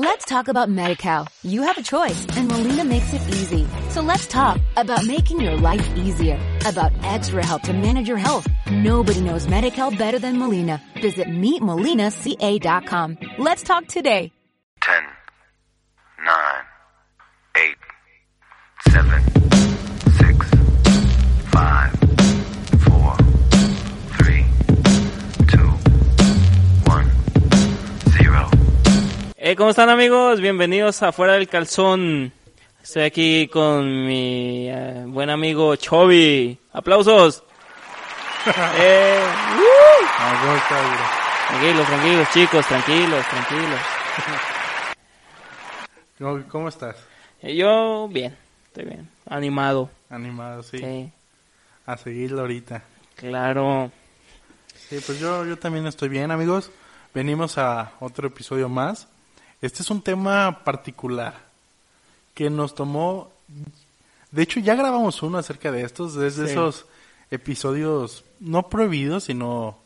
Let's talk about MediCal. You have a choice and Molina makes it easy. So let's talk about making your life easier, about extra help to manage your health. Nobody knows MediCal better than Molina. Visit meetmolinaca.com. Let's talk today. 10, 9, 8, 7, Eh, ¿Cómo están amigos? Bienvenidos a Fuera del Calzón. Estoy aquí con mi eh, buen amigo Chovy. ¡Aplausos! eh, ¡uh! Tranquilos, tranquilos chicos, tranquilos, tranquilos. ¿Cómo, cómo estás? Eh, yo bien, estoy bien. Animado. Animado, sí. Sí, A seguirlo ahorita. claro. Sí, pues yo, yo también estoy bien, amigos. Venimos a otro episodio más. Este es un tema particular que nos tomó... De hecho, ya grabamos uno acerca de estos, desde Sí. esos episodios no prohibidos, sino...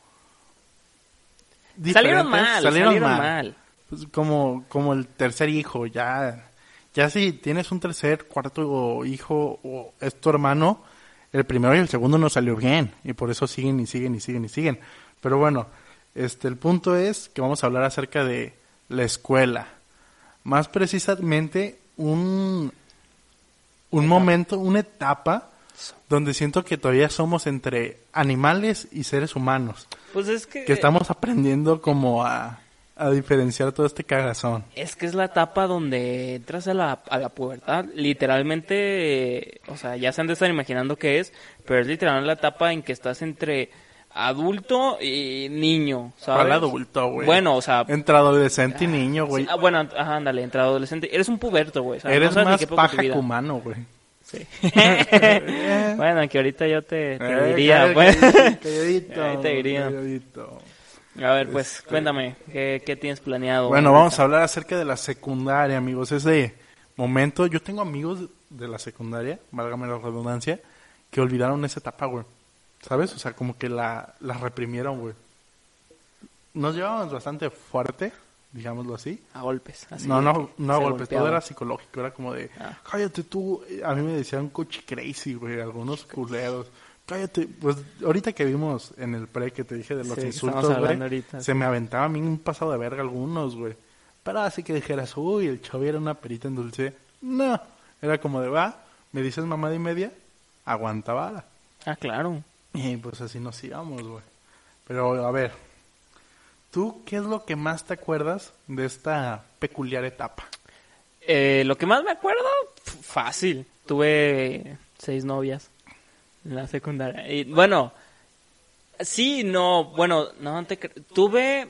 Salieron mal, salieron, mal. Pues como, como el tercer hijo, ya, ya si tienes un tercer, cuarto hijo o es tu hermano, el primero y el segundo no salió bien y por eso siguen y siguen y siguen y siguen. Pero bueno, este, el punto es que vamos a hablar acerca de la escuela. Más precisamente un, un momento, una etapa donde siento que todavía somos entre animales y seres humanos, Pues es que... que estamos aprendiendo como a, a diferenciar todo este cagazón. Es que es la etapa donde entras a la, a la pubertad. Literalmente, eh, o sea, ya se han de estar imaginando qué es, pero es literalmente la etapa en que estás entre adulto y niño, ¿sabes? Para adulto, güey. Bueno, o sea... Entre adolescente y niño, güey. sí, ah, bueno, ajá, ándale, entre adolescente. Eres un puberto, güey. ¿sabes? Eres No más paja que humano, güey. Sí. bueno, que ahorita yo te, te Eh, diría, pues. Calladito. Ahí te diría. calladito. A ver, pues, cuéntame, ¿qué, qué tienes planeado? Bueno, vamos a hablar acerca de la secundaria, amigos. Ese momento, yo tengo amigos de la secundaria, válgame la redundancia, que olvidaron esa etapa, güey. ¿Sabes? O sea, como que la, la reprimieron, güey. Nos llevábamos bastante fuerte, digámoslo así. A golpes. así no, no, no se golpes, todo era psicológico, era como de, Ah. cállate tú, a mí me decían coche crazy, güey, algunos culeros, cállate, pues ahorita que vimos en el pre que te dije de los Sí, insultos, güey, ahorita, se sí. me aventaba a mí un pasado de verga algunos, güey, pero así que dijeras, uy, el chavi era una perita en dulce, no, era como de, va, me dices mamada y media, aguanta vara, Ah, claro. Y pues así nos íbamos, güey, pero a ver, ¿tú qué es lo que más te acuerdas de esta peculiar etapa? Eh, lo que más me acuerdo, fácil. Tuve seis novias en la secundaria. Y bueno, sí, no, bueno, no te tuve,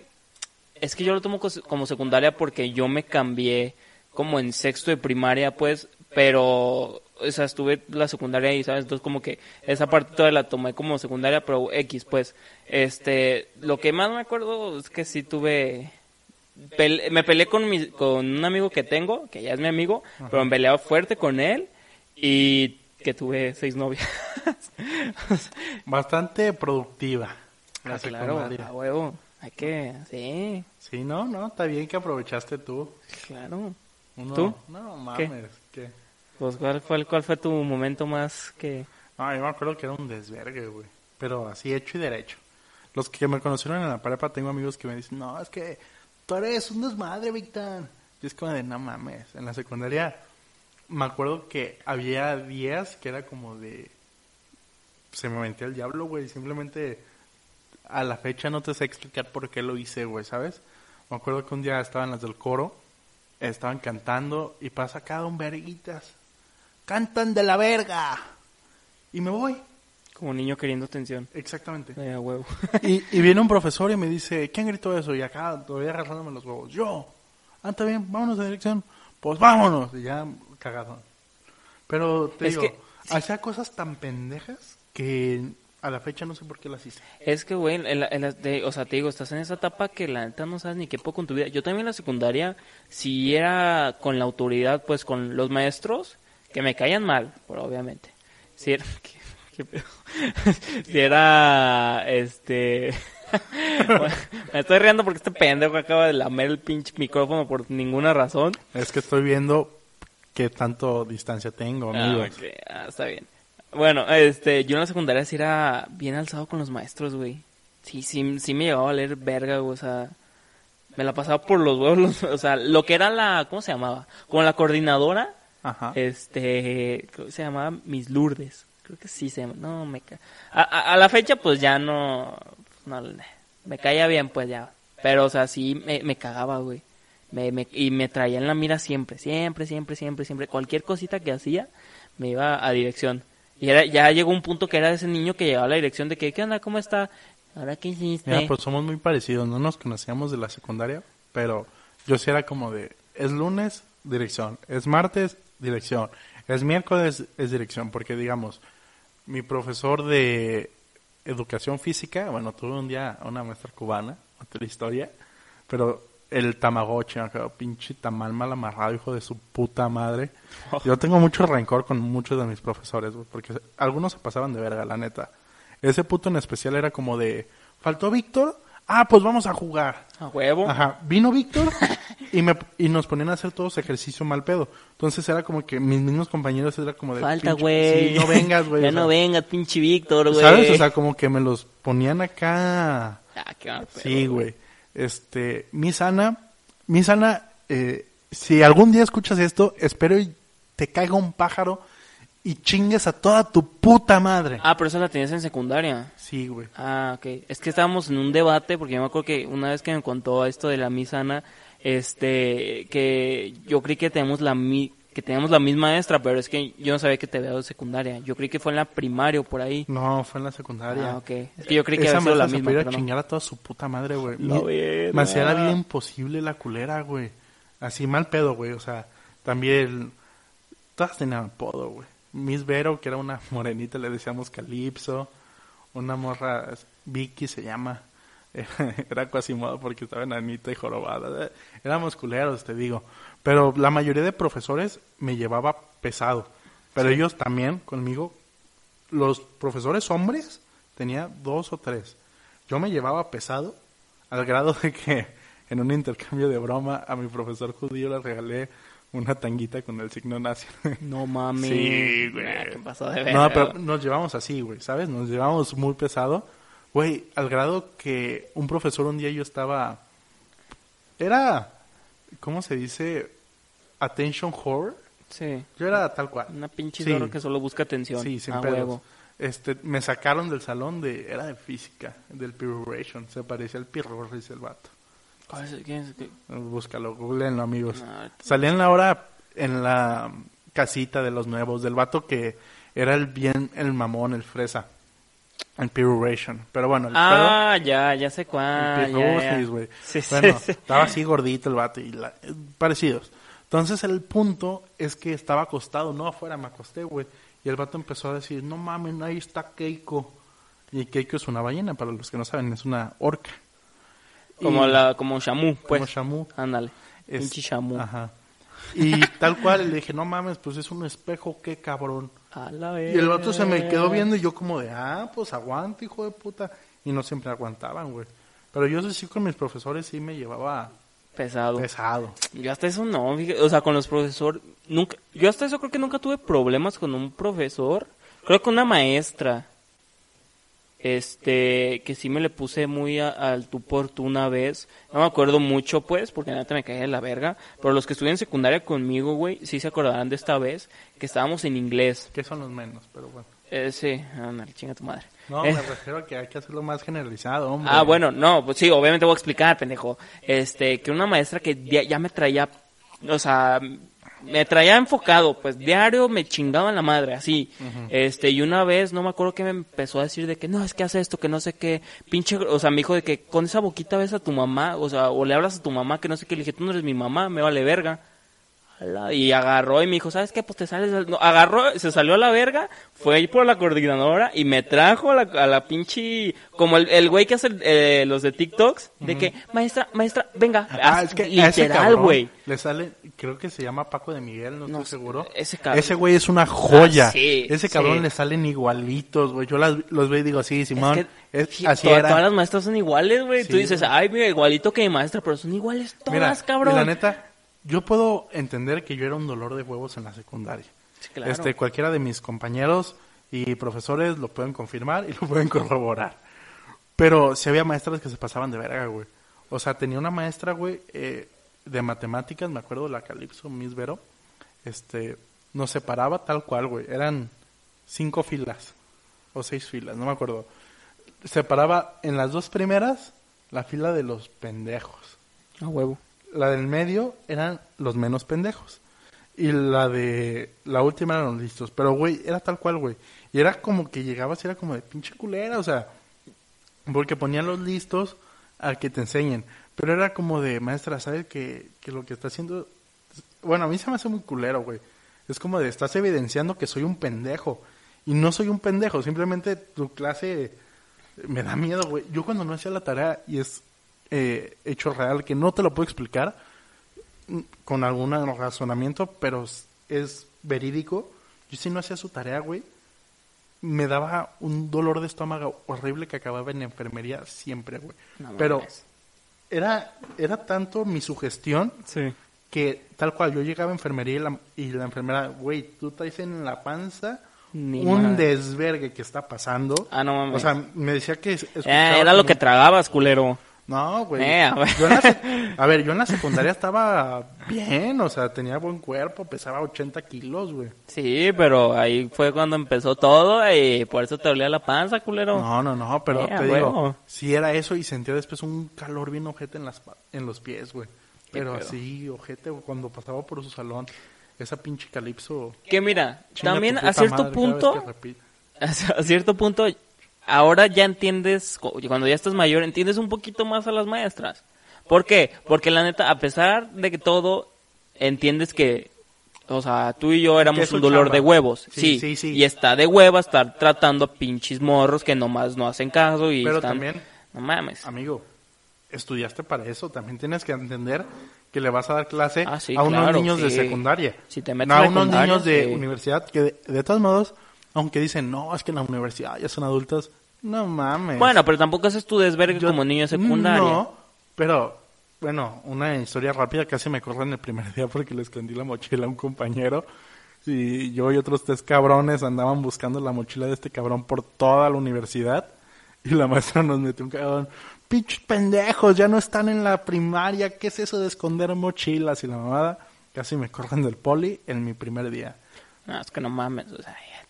es que yo lo tomo como secundaria porque yo me cambié como en sexto de primaria, pues, pero, o sea, estuve la secundaria y, ¿sabes? Entonces como que esa parte toda la tomé como secundaria, pero X, pues, este, lo que más me acuerdo es que sí tuve, Pele- me peleé con, mi, con un amigo que tengo, que ya es mi amigo, pero me peleaba fuerte con él y que tuve seis novias. Bastante productiva. La Ah, claro, a huevo. Hay que, sí, Sí, no, no, está bien que aprovechaste tú. claro. Uno- ¿Tú? No, ¿Qué? mames, ¿qué? Pues, ¿cuál fue, ¿cuál fue tu momento más que...? No, yo me acuerdo que era un desvergue, güey. Pero así hecho y derecho. Los que me conocieron en la prepa, tengo amigos que me dicen, no, es que tú eres un desmadre, Víctor. Y es como de, no mames. En la secundaria, me acuerdo que había días que era como de... Se me metía el diablo, güey. Simplemente a la fecha no te sé explicar por qué lo hice, güey, ¿sabes? Me acuerdo que un día estaban las del coro, estaban cantando y pasa cada un verguitas. ¡Cantan de la verga! Y me voy. Como niño queriendo atención. Exactamente. Eh, a huevo. Y, y viene un profesor y me dice, ¿quién gritó eso? Y acá todavía agarrándome los huevos. Yo. Ah, está bien, vámonos de dirección. Pues vámonos. Y ya cagado. Pero te Es digo, que- hacía cosas tan pendejas que a la fecha no sé por qué las hice. Es que, güey, o sea, te digo, estás en esa etapa que la neta no sabes ni qué poco con tu vida. Yo también en la secundaria, si era con la autoridad, pues con los maestros, que me caían mal, pero obviamente. Si era, qué pedo. si era, este... Bueno, me estoy riendo porque este pendejo acaba de lamer el pinche micrófono por ninguna razón. Es que estoy viendo qué tanto distancia tengo, Ah, amigos. ah, está bien. Bueno, este, yo en la secundaria sí era bien alzado con los maestros, güey. Sí, sí, sí me llegaba a leer verga, güey, o sea, me la pasaba por los huevos, los- o sea, lo que era la, ¿cómo se llamaba? Como la coordinadora, Ajá. este, creo que se llamaba Miss Lourdes, creo que sí se llama, no, me ca... a, a- a la fecha, pues ya no, no, me caía bien, pues ya, pero, o sea, sí me, me cagaba, güey. Me, me- y me traía en la mira siempre, siempre, siempre, siempre, siempre. Cualquier cosita que hacía, me iba a dirección. Y era, ya llegó un punto que era ese niño que llegaba a la dirección de que, ¿qué onda? ¿Cómo está? ¿Ahora qué hiciste? Mira, pues somos muy parecidos, no nos conocíamos de la secundaria, pero yo sí era como de, es lunes, dirección, es martes, dirección, es miércoles, es dirección, porque digamos, mi profesor de educación física, bueno, tuve un día una maestra cubana, otra historia, pero el tamagotchi, pinche tamal mal amarrado, hijo de su puta madre. Yo tengo mucho rencor con muchos de mis profesores, porque algunos se pasaban de verga, la neta. Ese puto en especial era como de, ¿faltó Víctor? Ah, pues vamos a jugar. A huevo. Ajá, vino Víctor y, me, y nos ponían a hacer todos ejercicio mal pedo. Entonces era como que mis mismos compañeros era como de... Falta, "Pinche- güey. Sí, no vengas, güey. ya o sea, no vengas, pinche Víctor, güey. ¿Sabes? O sea, como que me los ponían acá... Ah, qué mal pedo, Sí, güey. Este, Miss Ana, Miss Ana, eh, si algún día escuchas esto, espero y te caiga un pájaro y chingues a toda tu puta madre. Ah, pero eso la tenías en secundaria. Sí, güey. Ah, ok. Es que estábamos en un debate, porque yo me acuerdo que una vez que me contó esto de la misana, este, que yo creí que tenemos la mi que teníamos la misma maestra, pero es que yo no sabía que te veo de secundaria. Yo creí que fue en la primaria o por ahí. No, fue en la secundaria. Ah, ok. Es que yo creí que Esa había sido la se misma, pero no. chingar a toda su puta madre, güey. Mi- verga. Me hacía la vida imposible la culera, güey. Así mal pedo, güey. O sea, también todas tenían apodo, güey. Miss Vero, que era una morenita, le decíamos Calipso. Una morra, Vicky se llama. Era Quasimodo porque estaba enanita y jorobada. Éramos culeros, te digo. Pero la mayoría de profesores me llevaba pesado. Pero ellos también, conmigo, los profesores hombres, tenía dos o tres. Yo me llevaba pesado al grado de que en un intercambio de broma a mi profesor judío le regalé una tanguita con el signo nazi. No mames. Sí, güey. Ah, ¿Qué pasó de ver? No, pero nos llevamos así, güey, ¿sabes? Nos llevamos muy pesado. Güey, al grado que un profesor un día yo estaba... Era, ¿cómo se dice? Attention horror. Sí. Yo era tal cual. Una pinche Sí. que solo busca atención. Sí, sin a pedos. huevo. Este, me sacaron del salón de... Era de física, del Piruration. Se parecía al Pirurris el vato. ¿Cuál es- quién es-? Búscalo, googleenlo, amigos. Ah, Salí en la hora en la casita de los nuevos, del vato que era el bien, el mamón, el fresa. El Piruration. Pero bueno, el Ah, ya, ya sé cuál. el ya, ya. Pirurris, güey. Sí, sí, bueno, sí. estaba así gordito el vato y la- parecidos. Entonces el punto es que estaba acostado, no afuera, me acosté, güey. Y el vato empezó a decir, no mames, ahí está Keiko. Y Keiko es una ballena, para los que no saben, es una orca. Como Y- la, como Shamu, pues. Como Shamu. Ándale. Pinche Shamu. Ajá. Y tal cual, le dije, no mames, pues es un espejo, qué cabrón. A la Y el vato se me quedó viendo y yo como de, ah, pues aguanta, hijo de puta. Y no siempre aguantaban, güey. Pero yo sí con mis profesores sí me llevaba Pesado. pesado. Yo hasta eso no, fíjate, o sea, con los profesores, nunca, yo hasta eso creo que nunca tuve problemas con un profesor, creo que una maestra, este, que sí me le puse muy a- al tú por tú una vez, no me acuerdo mucho pues, porque neta me caía de la verga, pero los que estuvieron en secundaria conmigo, güey, sí se acordarán de esta vez, que estábamos en inglés, Que son los menos, pero bueno. eh, sí, ándale, chinga tu madre. No, Eh, me refiero a que hay que hacerlo más generalizado, hombre. Ah, bueno, no, pues sí, obviamente voy a explicar, pendejo. Este, que una maestra que ya, ya me traía, o sea, me traía enfocado, pues diario me chingaba en la madre, así. Este, y una vez, no me acuerdo que me empezó a decir de que no, es que hace esto, que no sé qué, pinche, o sea, me dijo de que con esa boquita ves a tu mamá, o sea, o le hablas a tu mamá, que no sé qué, le dije, tú no eres mi mamá, me vale verga. Ala, y agarró y me dijo, ¿sabes qué? Pues te sales, del-". no, agarró, se salió a la verga, fue ahí por la coordinadora y me trajo a la, a la pinche, como el, el güey que hace eh, los de TikToks, de que, maestra, maestra, venga, Ah, Así, es que a ese literal, cabrón güey. Le sale, creo que se llama Paco de Miguel, no, No estoy seguro. ese cabrón. Ese güey es una joya. Ah, sí, ese cabrón sí. le salen igualitos, güey. Yo las- los veo y digo, sí, Simón. Es que es- sí, así to- era. todas las maestras son iguales, güey. Tú Sí, dices, güey. ay, mira, igualito que mi maestra, pero son iguales todas, Mira, cabrón. y la neta, yo puedo entender que yo era un dolor de huevos en la secundaria. Sí, claro. Este, cualquiera de mis compañeros y profesores lo pueden confirmar y lo pueden corroborar. Pero si había maestras que se pasaban de verga, güey. O sea, tenía una maestra, güey, eh, de matemáticas, me acuerdo, la Calipso, Miss Vero. Este, nos separaba tal cual, güey. Eran cinco filas o seis filas, no me acuerdo. Separaba en las dos primeras la fila de los pendejos A huevo. La del medio eran los menos pendejos. Y la de la última eran los listos. Pero, güey, era tal cual, güey. Y era como que llegabas y era como de pinche culera, o sea. Porque ponían los listos a que te enseñen. Pero era como de, maestra, ¿sabes que, que lo que está haciendo... Bueno, a mí se me hace muy culero, güey. Es como de, estás evidenciando que soy un pendejo. Y no soy un pendejo, simplemente tu clase me da miedo, güey. Yo cuando no hacía la tarea y es eh, hecho real, que no te lo puedo explicar mm, con algún razonamiento, pero es, verídico. Yo si no hacía su tarea, güey, me daba un dolor de estómago horrible que acababa en enfermería siempre, güey. No pero mames. era, era tanto mi sugestión Sí. que tal cual yo llegaba a enfermería y la, y la enfermera, güey, tú traes en la panza Ni un madre. desvergue que está pasando. Ah, no mames. O sea, me decía que es- Eh, era lo como- que tragabas, culero. No, güey. Eh, a ver. Yo en la sec- a ver, yo en la secundaria estaba bien, o sea, tenía buen cuerpo, pesaba 80 kilos, güey. Sí, pero ahí fue cuando empezó todo y por eso te dolía la panza, culero. No, no, no, pero Eh, te digo, si era eso y sentía después un calor bien ojete en, las, en los pies, güey. Pero así, ojete, cuando pasaba por su salón, esa pinche calipso. Que mira, también a cierto madre punto, a cierto punto, ahora ya entiendes, cu- cuando ya estás mayor, entiendes un poquito más a las maestras. ¿Por qué? Porque la neta, a pesar de que todo, entiendes que, o sea, tú y yo éramos un dolor chamba. de huevos. Sí, Sí, sí, sí. Y está de hueva estar tratando a pinches morros que nomás no hacen caso y Pero están... también, No mames. amigo, estudiaste para eso, también tienes que entender que le vas a dar clase Ah, sí, a unos claro, niños de secundaria. Si te metes no a unos niños de universidad que de, de todos modos, aunque dicen, no, es que en la universidad ya son adultos, no mames. Bueno, pero tampoco haces tu desvergue Yo- como niño de secundaria. No, pero, bueno, una historia rápida, casi me corren el primer día porque le escondí la mochila a un compañero. Y yo y otros tres cabrones andaban buscando la mochila de este cabrón por toda la universidad. Y la maestra nos metió un cabrón. Pinches pendejos, ya no están en la primaria. ¿Qué es eso de esconder mochilas? Y la mamada, casi me corren del poli en mi primer día. No, es que no mames. o sea, ya.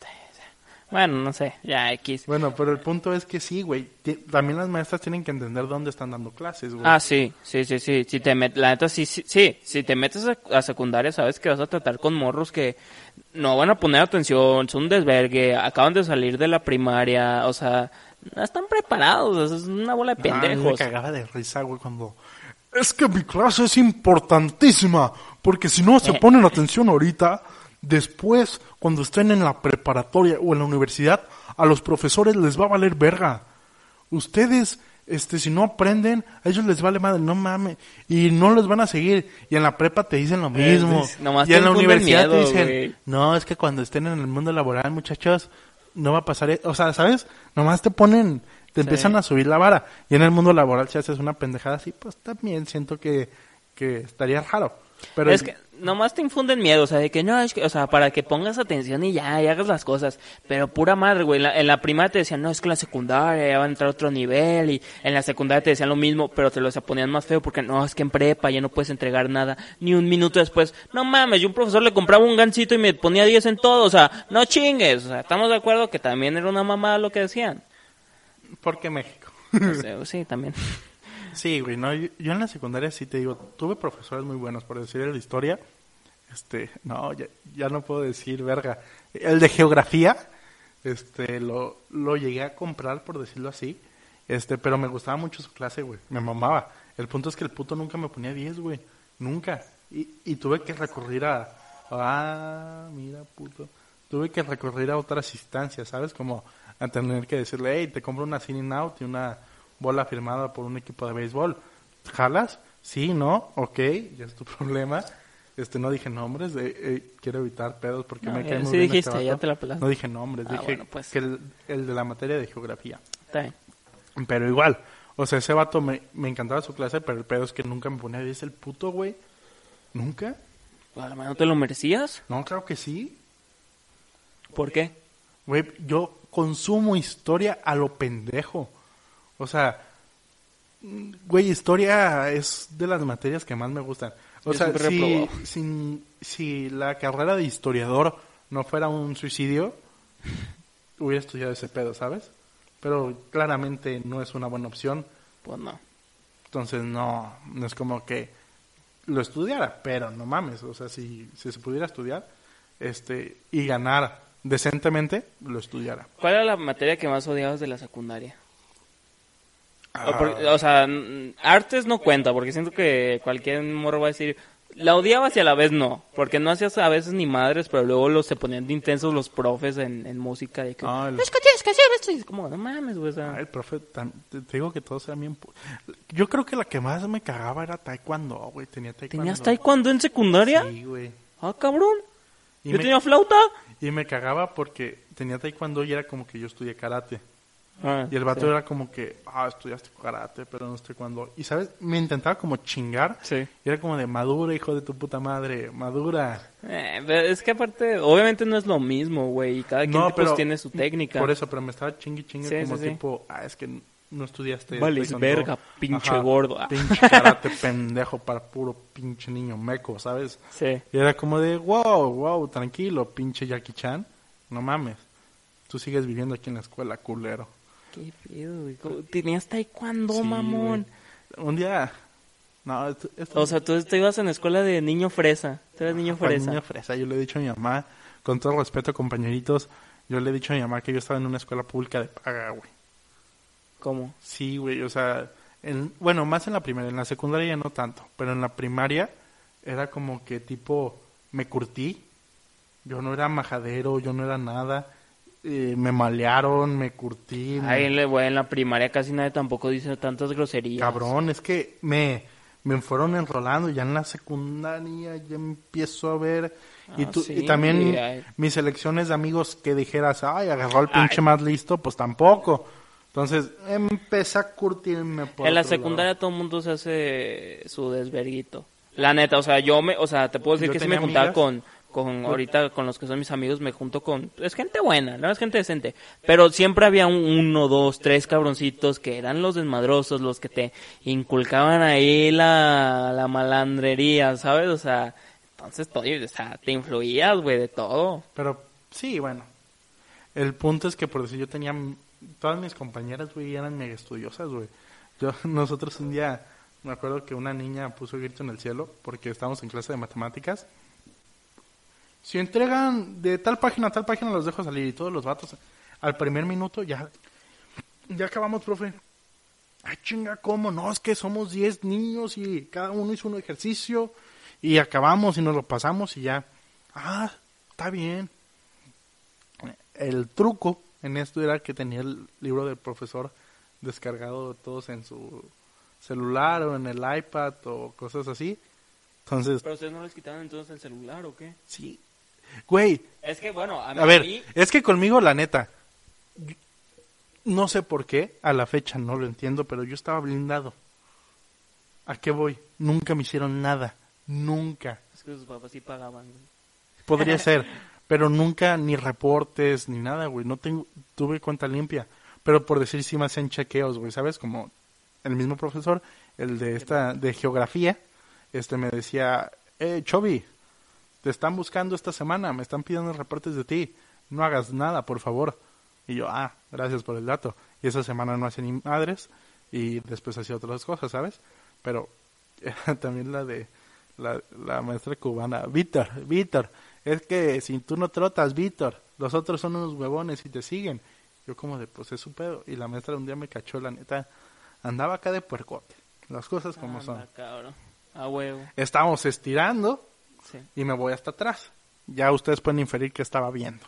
Bueno, no sé, ya X. Bueno, pero el punto es que sí, güey. También las maestras tienen que entender dónde están dando clases, güey. Ah, sí, sí, sí, sí. Si te met- la neta, sí, sí, sí. Si te metes a, secundaria, sabes que vas a tratar con morros que no van a poner atención, son un desvergue, acaban de salir de la primaria, o sea, no están preparados, es una bola de Ah, a mí me pendejos. cagaba de risa, güey, cuando... Es que mi clase es importantísima, porque si no se Eh. ponen atención ahorita, después, cuando estén en la preparatoria o en la universidad, a los profesores les va a valer verga. Ustedes, este, si no aprenden, a ellos les vale madre, no mames, y no les van a seguir. Y en la prepa te dicen lo mismo. dice- nomás y en la universidad te dicen, no, es que cuando estén en el mundo laboral, muchachos, no va a pasar, e-". o sea, ¿sabes? Nomás te ponen, te empiezan a subir la vara. Y en el mundo laboral, si haces una pendejada así, pues también siento que, que estaría raro. Pero es que nomás te infunden miedo, o sea, de que no, es que, o sea, para que pongas atención y ya, y hagas las cosas. Pero pura madre, güey. En la, en la primaria te decían, no, es que en la secundaria ya va a entrar a otro nivel. Y en la secundaria te decían lo mismo, pero te lo ponían más feo porque no, es que en prepa ya no puedes entregar nada. Ni un minuto después, no mames, yo un profesor le compraba un gancito y me ponía 10 en todo. O sea, no chingues. O sea, estamos de acuerdo que también era una mamada lo que decían. ¿por qué México? O sea, sí, también. Sí, güey, no, yo, yo en la secundaria sí te digo, tuve profesores muy buenos, por decir la historia, este, no, ya, ya no puedo decir, verga. El de geografía, este, lo, lo llegué a comprar, por decirlo así, este, pero me gustaba mucho su clase, güey, me mamaba. El punto es que el puto nunca me ponía 10, güey, nunca. Y, y tuve que recurrir a... Ah, mira, puto. Tuve que recurrir a otras instancias, ¿sabes? Como a tener que decirle, hey, te compro una Sinning Out y una bola firmada por un equipo de béisbol. ¿Jalas? Sí, no, ok, ya es tu problema. Este, no dije nombres, de, eh, quiero evitar pedos porque No, me cae muy sí bien este dijiste, ya te la pelaste. No dije nombres, Ah, dije bueno, pues. que el, el de la materia de geografía. Está bien. Pero igual, o sea, ese vato me, me encantaba su clase, pero el pedo es que nunca me ponía a decir el puto, güey. ¿Nunca? A lo mejor no te lo merecías. No, claro que sí. ¿Por qué? Güey, yo consumo historia a lo pendejo. O sea, güey, historia es de las materias que más me gustan. O Yo sea, si, sin- si la carrera de historiador no fuera un suicidio, hubiera estudiado ese pedo, ¿sabes? Pero claramente no es una buena opción. Pues no. Entonces no, no es como que lo estudiara, pero no mames, o sea, si, si se pudiera estudiar este y ganar decentemente, lo estudiara. ¿Cuál era la materia que más odiabas de la secundaria? O, por- o sea, artes no cuenta, porque siento que cualquier morro va a decir, la odiabas y a la vez no, porque no hacías a veces ni madres, pero luego los se ponían de intensos los profes en, en música, de que, Ah, el- es que tienes que hacer esto, y es como, no mames, güey, o sea, Ah, el profe, te, digo que todos eran bien... Yo creo que la que más me cagaba era taekwondo, güey, tenía taekwondo. ¿tenías taekwondo en secundaria? Sí, güey. Ah, cabrón, Y yo me, tenía flauta. y me cagaba porque tenía taekwondo y era como que yo estudié karate. Ah, Y el vato sí. era como que, ah, estudiaste karate, pero no estoy cuando... Y, ¿sabes? Me intentaba como chingar. Sí. Y era como de, madura, hijo de tu puta madre, madura. Eh, pero es que aparte, obviamente no es lo mismo, güey, y cada quien No, pues, pero- tiene su técnica. Por eso, pero me estaba chingue chingue Sí, como sí, sí. tipo, ah, es que no estudiaste. Vales taekwondo". verga, pinche gordo. Ah. Pinche karate pendejo para puro pinche niño meco, ¿sabes? Sí. Y era como de, wow, wow, tranquilo, pinche Jackie Chan. No mames. Tú sigues viviendo aquí en la escuela, culero. ¿Qué pedo, güey? ¿Cómo- ¿Tenías taekwondo, Sí, mamón? güey. Un día... No, esto, esto- O sea, tú te ibas en la escuela de niño fresa. Tú eras niño Fue fresa. niño fresa. Yo le he dicho a mi mamá, con todo respeto, compañeritos, yo le he dicho a mi mamá que yo estaba en una escuela pública de paga, güey. ¿Cómo? Sí, güey, o sea, en- bueno, más en la primaria, en la secundaria ya no tanto, pero en la primaria era como que tipo, me curtí, yo no era majadero, yo no era nada, eh, me malearon, me curtí, Ay, en la, güey, en la primaria casi nadie tampoco dice tantas groserías. cabrón, es que me, me fueron enrolando, ya en la secundaria ya empiezo a ver, y, Ah, tú, sí, y también ay. mis elecciones de amigos que dijeras, ay, agarró al pinche Ay. más listo, pues tampoco. Entonces empecé a curtirme por En la lado. secundaria todo el mundo se hace su desverguito. La neta, o sea, yo me, o sea, te puedo decir Yo que sí me juntaba con, con, ahorita con los que son mis amigos, me junto con, es gente buena, no es gente decente, pero siempre había un, uno, dos, tres cabroncitos que eran los desmadrosos, los que te inculcaban ahí la, la malandrería, ¿sabes? O sea, entonces todo, o sea, te influías, güey, de todo. Pero sí, bueno. El punto es que por decir yo tenía todas mis compañeras, güey, eran mega estudiosas, güey. Yo nosotros un día me acuerdo que una niña puso grito en el cielo porque estábamos en clase de matemáticas. Si entregan de tal página a tal página los dejo salir y todos los vatos al primer minuto ya ya acabamos, profe. Ay, chinga, ¿cómo? No, es que somos 10 niños y cada uno hizo un ejercicio y acabamos y nos lo pasamos y ya. Ah, está bien. El truco en esto era que tenía el libro del profesor descargado todos en su celular o en el iPad o cosas así. Entonces, Pero ustedes no les quitaban entonces el celular o qué? sí. Güey, Es que bueno, a, a ver, mí- es que conmigo, la neta, no sé por qué, a la fecha no lo entiendo, pero yo estaba blindado. ¿A qué voy? Nunca me hicieron nada. Nunca. es que sus papás sí pagaban. güey. Podría ser, pero nunca ni reportes ni nada, güey. No tengo, tuve cuenta limpia. Pero por decir sí me hacían chequeos, güey, ¿sabes? Como el mismo profesor, el de esta, de geografía, este me decía, eh, Chobi, te están buscando esta semana, me están pidiendo reportes de ti, no hagas nada, por favor. Y yo, ah, gracias por el dato. Y esa semana no hacía ni madres y después hacía otras cosas, ¿sabes? Pero también la de la, la maestra cubana, Víctor, Víctor, es que si tú no trotas, Víctor, los otros son unos huevones y te siguen. Yo como de, pues es su pedo. Y la maestra un día me cachó, la neta, andaba acá de puercote. Las cosas como Anda, son. cabrón. A huevo. Estábamos estirando Sí. y me voy hasta atrás. Ya ustedes pueden inferir que estaba viendo.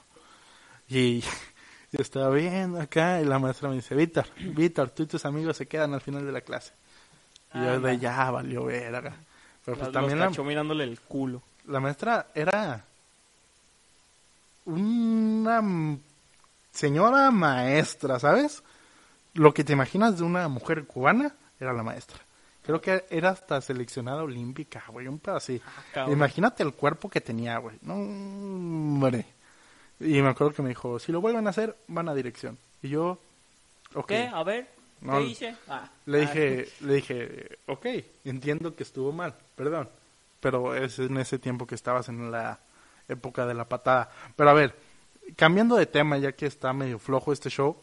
Y yo estaba viendo acá y la maestra me dice, Víctor, Víctor, tú y tus amigos se quedan al final de la clase. Y yo Anda. de ya valió verga. Pero pues Los- también los la, mirándole el culo. la maestra era una señora maestra, ¿sabes? Lo que te imaginas de una mujer cubana era la maestra. Creo que era hasta seleccionada olímpica, güey, un pedo así. cabrón. Imagínate el cuerpo que tenía, güey. No, hombre. Y me acuerdo que me dijo, si lo vuelven a hacer, van a dirección. Y yo, ok. ¿Qué? A ver. No, ¿Qué hice? Ah. Le Ah, dije, le dije, ok, entiendo que estuvo mal, perdón. Pero es en ese tiempo que estabas en la época de la patada. Pero a ver, cambiando de tema, ya que está medio flojo este show,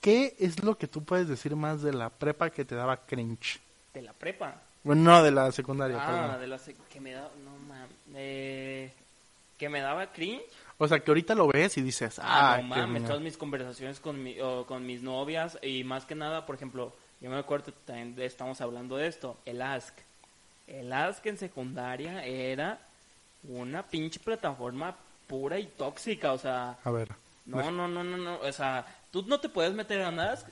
¿qué es lo que tú puedes decir más de la prepa que te daba cringe? De la prepa. Bueno, no, de la secundaria, Ah, perdón. de la sec- que me daba, no mames, eh, que me daba cringe. O sea, que ahorita lo ves y dices, Ah, ah, no mames, miedo". todas mis conversaciones con, mi, o con mis novias y más que nada, por ejemplo, yo me acuerdo también de- estamos hablando de esto, el Ask. El Ask en secundaria era una pinche plataforma pura y tóxica, o sea, A ver, no, no, no, no, no, o sea, tú no te puedes meter a Ask,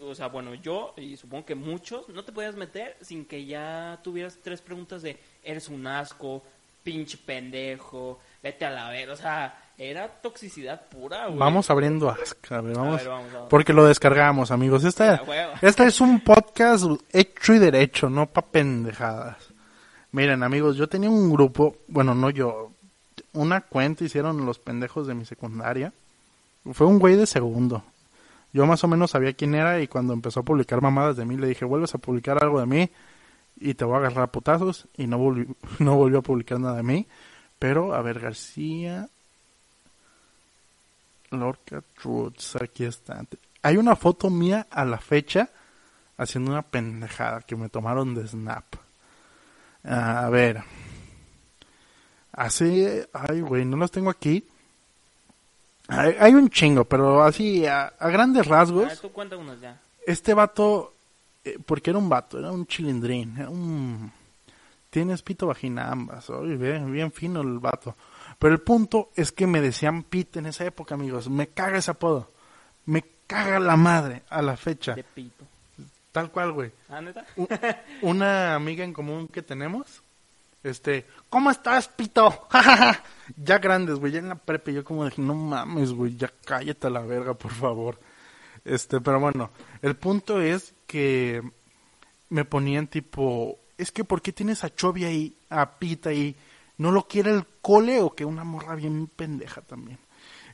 o sea, bueno, yo y supongo que muchos no te podías meter sin que ya tuvieras tres preguntas de eres un asco, pinche pendejo, vete a la ver, o sea, era toxicidad pura, güey. vamos abriendo Ask, a ver, vamos, ver, vamos, porque lo descargamos, amigos. Esta, este es un podcast hecho y derecho, no pa' pendejadas. Miren, amigos, yo tenía un grupo, bueno, no yo, una cuenta hicieron los pendejos de mi secundaria. Fue un güey de segundo. Yo más o menos sabía quién era y cuando empezó a publicar mamadas de mí le dije, vuelves a publicar algo de mí y te voy a agarrar a putazos y no volvió, no volvió a publicar nada de mí. Pero, a ver, García, Lorca Truths, aquí está. Hay una foto mía a la fecha haciendo una pendejada que me tomaron de Snap. A ver. Así, ay, güey, no los tengo aquí. Hay, hay un chingo, pero así, a, a grandes rasgos, Ah, tú cuenta unos ya. este vato, eh, porque era un vato, era un chilindrín, era un... Tienes pito vagina ambas, oye, bien, bien fino el vato. Pero el punto es que me decían pit en esa época, amigos. Me caga ese apodo. Me caga la madre a la fecha. De pito. Tal cual, güey. ¿Ah, neta? Una amiga en común que tenemos, este, ¿cómo estás, pito? ya grandes, güey, ya en la prepa, yo como dije, no mames, güey, ya cállate a la verga, por favor. Este, pero bueno, el punto es que me ponían tipo, es que ¿por qué tienes a Chovy ahí, a Pita ahí? ¿No lo quiere el cole o que una morra bien pendeja también?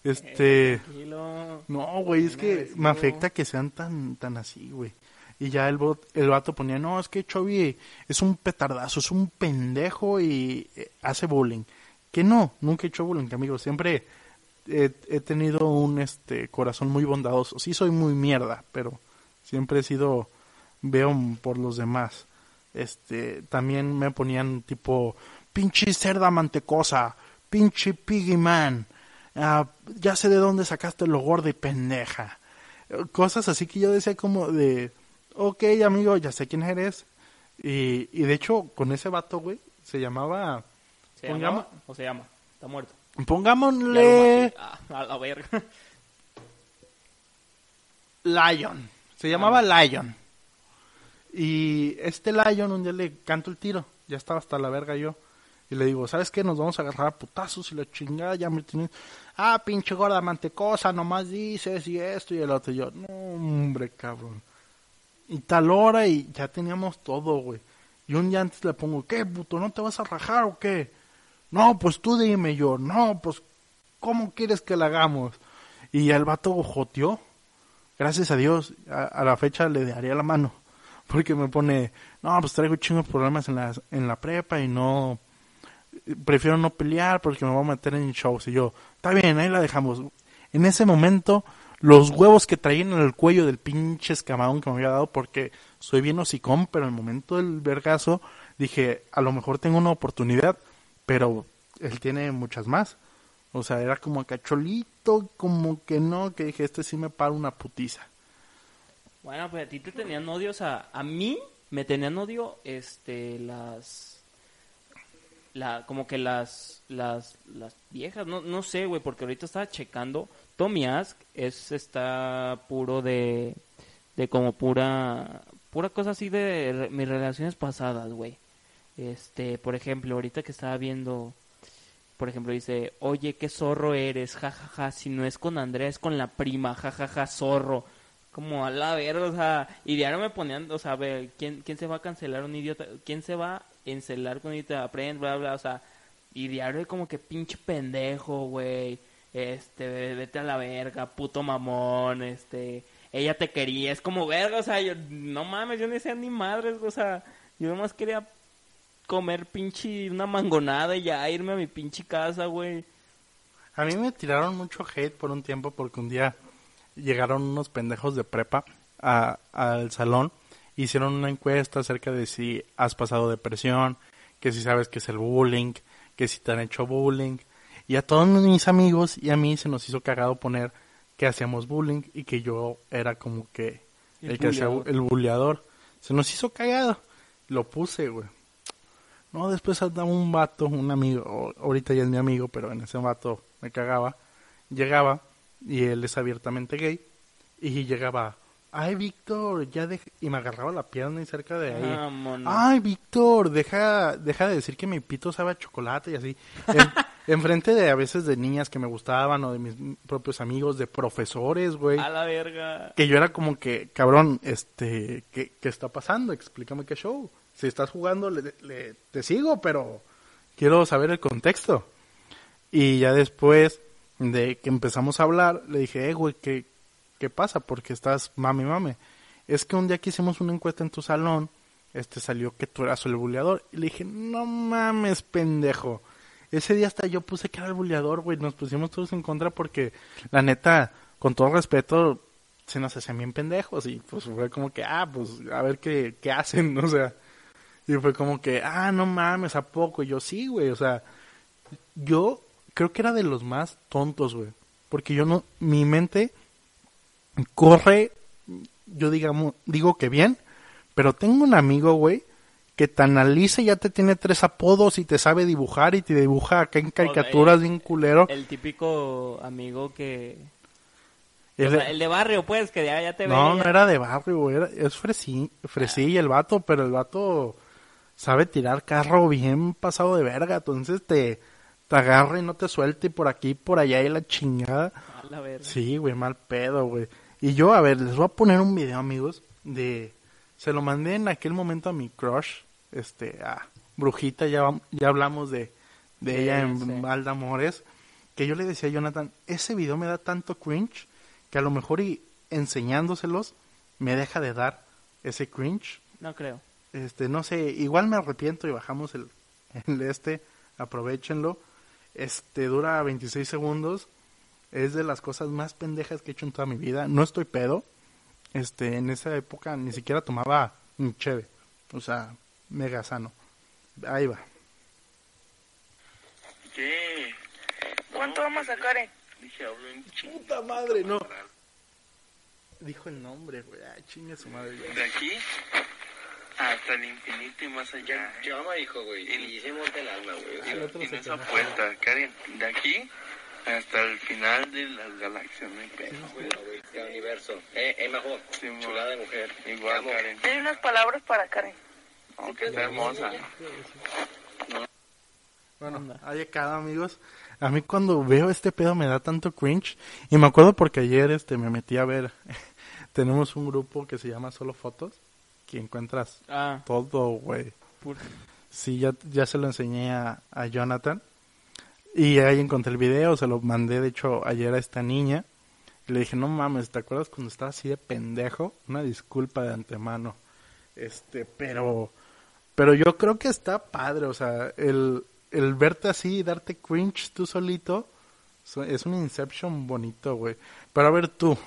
Este... Tranquilo. No, güey, es que me afecta que sean tan, tan así, güey. Y ya el, el vato ponía, no, es que Chovy es un petardazo, es un pendejo y eh, hace bullying. Que no, nunca he hecho bullying, amigos. Siempre he, he tenido un este corazón muy bondadoso. Sí soy muy mierda, pero siempre he sido, veo por los demás. Este, también me ponían tipo, pinche cerda mantecosa, pinche piggy man, ah, ya sé de dónde sacaste lo gordo y pendeja. Cosas así que yo decía como de, ok amigo, ya sé quién eres. Y, y de hecho, con ese vato, güey, se llamaba, ¿Se Pongamos- o se llama? Está muerto. Pongámosle. Ah, a la verga. Lion. Se llamaba Lion. Y este Lion un día le canto el tiro. Ya estaba hasta la verga yo. Y le digo, ¿sabes qué? Nos vamos a agarrar a putazos y la chingada ya me tiene... Ah, pinche gorda mantecosa, nomás dices y esto y el otro. Y yo, no, hombre, cabrón. Y tal hora y ya teníamos todo, güey. Y un día antes le pongo, ¿qué, puto? ¿No te vas a rajar o qué? No, pues tú dime yo. No, pues, ¿cómo quieres que la hagamos? Y el vato joteó gracias a Dios, a, la fecha le daría la mano. Porque me pone, no, pues traigo chingos problemas en la, en la prepa y no, prefiero no pelear porque me voy a meter en shows. Y yo, está bien, ahí la dejamos. En ese momento, los huevos que traían en el cuello del pinche escamadón que me había dado, porque soy bien hocicón, pero en el momento del vergazo, dije, a lo mejor tengo una oportunidad, pero él tiene muchas más. O sea, era como cacholito, como que no, que dije, este sí me para una putiza. Bueno, pues a ti te tenían odios a, a mí. me tenían odio, este, las, la, como que las, las, las viejas, no, no sé, güey, porque ahorita estaba checando, Tommy Ask es, está puro de, de como pura, pura cosa así de mis relaciones pasadas, güey. Este, por ejemplo, ahorita que estaba viendo, por ejemplo, dice, oye, qué zorro eres, jajaja, si no es con Andrea, es con la prima, jajaja, zorro. Como a la verga, o sea, y diario me ponían, o sea, a ver, ¿quién, quién se va a cancelar un idiota? ¿Quién se va a encelar con un idiota? Aprende, bla, bla, o sea, y diario como que pinche pendejo, güey, este, vete a la verga, puto mamón, este, ella te quería, es como verga, o sea, yo, no mames, yo no decía ni madres, o sea, yo nomás quería comer pinche una mangonada y ya irme a mi pinche casa, güey. A mí me tiraron mucho hate por un tiempo porque un día llegaron unos pendejos de prepa a- al salón, hicieron una encuesta acerca de si has pasado depresión, que si sabes que es el bullying, que si te han hecho bullying. Y a todos mis amigos y a mí se nos hizo cagado poner que hacíamos bullying y que yo era como que el, El que hacía el bulleador. Se nos hizo cagado. Lo puse, güey. No, después andaba un vato, un amigo, ahorita ya es mi amigo, pero en ese vato me cagaba. Llegaba, y él es abiertamente gay, y llegaba, ay Víctor, ya deja, y me agarraba la pierna y cerca de ahí. Ay Víctor, deja, deja de decir que mi pito sabe a chocolate y así. En, enfrente de a veces de niñas que me gustaban, o de mis propios amigos, de profesores, güey A la verga. que yo era como que, cabrón, este, ¿qué, qué está pasando? Explícame qué show. Si estás jugando, le, le- te sigo, pero quiero saber el contexto. Y ya después de que empezamos a hablar, le dije, eh, güey, ¿qué, ¿qué pasa? Porque estás mami, mame. Es que un día que hicimos una encuesta en tu salón, este salió que tú eras el buleador. Y le dije, no mames, pendejo. Ese día hasta yo puse que era el buleador, güey. Nos pusimos todos en contra porque, la neta, con todo respeto, se nos hacían bien pendejos. Y pues fue como que, ah, pues a ver qué, qué hacen, o sea. Y fue como que, ah, no mames, ¿a poco? Y yo sí, güey, o sea, yo creo que era de los más tontos, güey. Porque yo no, mi mente corre, yo digamos, digo que bien, pero tengo un amigo, güey, que te analiza y ya te tiene tres apodos y te sabe dibujar y te dibuja acá en caricaturas bien culero. El típico amigo que... El- o sea, el de barrio, pues, que ya, ya te no, ve. no era de barrio, era- es fresí, fresilla el vato, pero el vato sabe tirar carro bien pasado de verga, entonces te, te agarra y no te suelta y por aquí por allá y la chingada. La. Sí, güey, mal pedo, güey. Y yo, a ver, les voy a poner un video, amigos, de... Se lo mandé en aquel momento a mi crush, este, a Brujita, ya, ya hablamos de, de Sí, ella en sí. Mal de Amores, que yo le decía a Jonathan, ese video me da tanto cringe que a lo mejor y enseñándoselos me deja de dar ese cringe. No creo. Este, no sé, igual me arrepiento y bajamos el, el este, aprovechenlo. Este, dura 26 segundos. Es de las cosas más pendejas que he hecho en toda mi vida. No estoy pedo. Este, en esa época ni siquiera tomaba ni cheve. O sea, mega sano. Ahí va. ¿Qué? ¿Cuánto vamos a sacar, eh? Dije, hablo en ching. Puta madre, no. Dijo el nombre, güey. Ay, chingue su madre. De aquí hasta el infinito y más allá. ¿eh? Yo me dijo, güey, y se monta el alma, güey. Otro En esa puerta, Karen, de aquí hasta el final de las galaxias, no hay pedo. Bueno, güey, el universo. Eh, eh, Majo, Sí, chulada de mujer. Igual. Karen. Hay unas palabras para Karen. Aunque está hermosa. Bueno, hay acá, amigos. A mí cuando veo este pedo me da tanto cringe. Y me acuerdo porque ayer este me metí a ver. Tenemos un grupo que se llama Solo Fotos. Que encuentras Ah, todo, güey. pura- Sí, ya, ya se lo enseñé a, a Jonathan. Y ahí encontré el video, se lo mandé de hecho ayer a esta niña. Y le dije, no mames, ¿te acuerdas cuando estaba así de pendejo? Una disculpa de antemano. Este, pero, pero yo creo que está padre, o sea, el, el verte así y darte cringe tú solito, so- es un Inception bonito, güey. Pero a ver tú,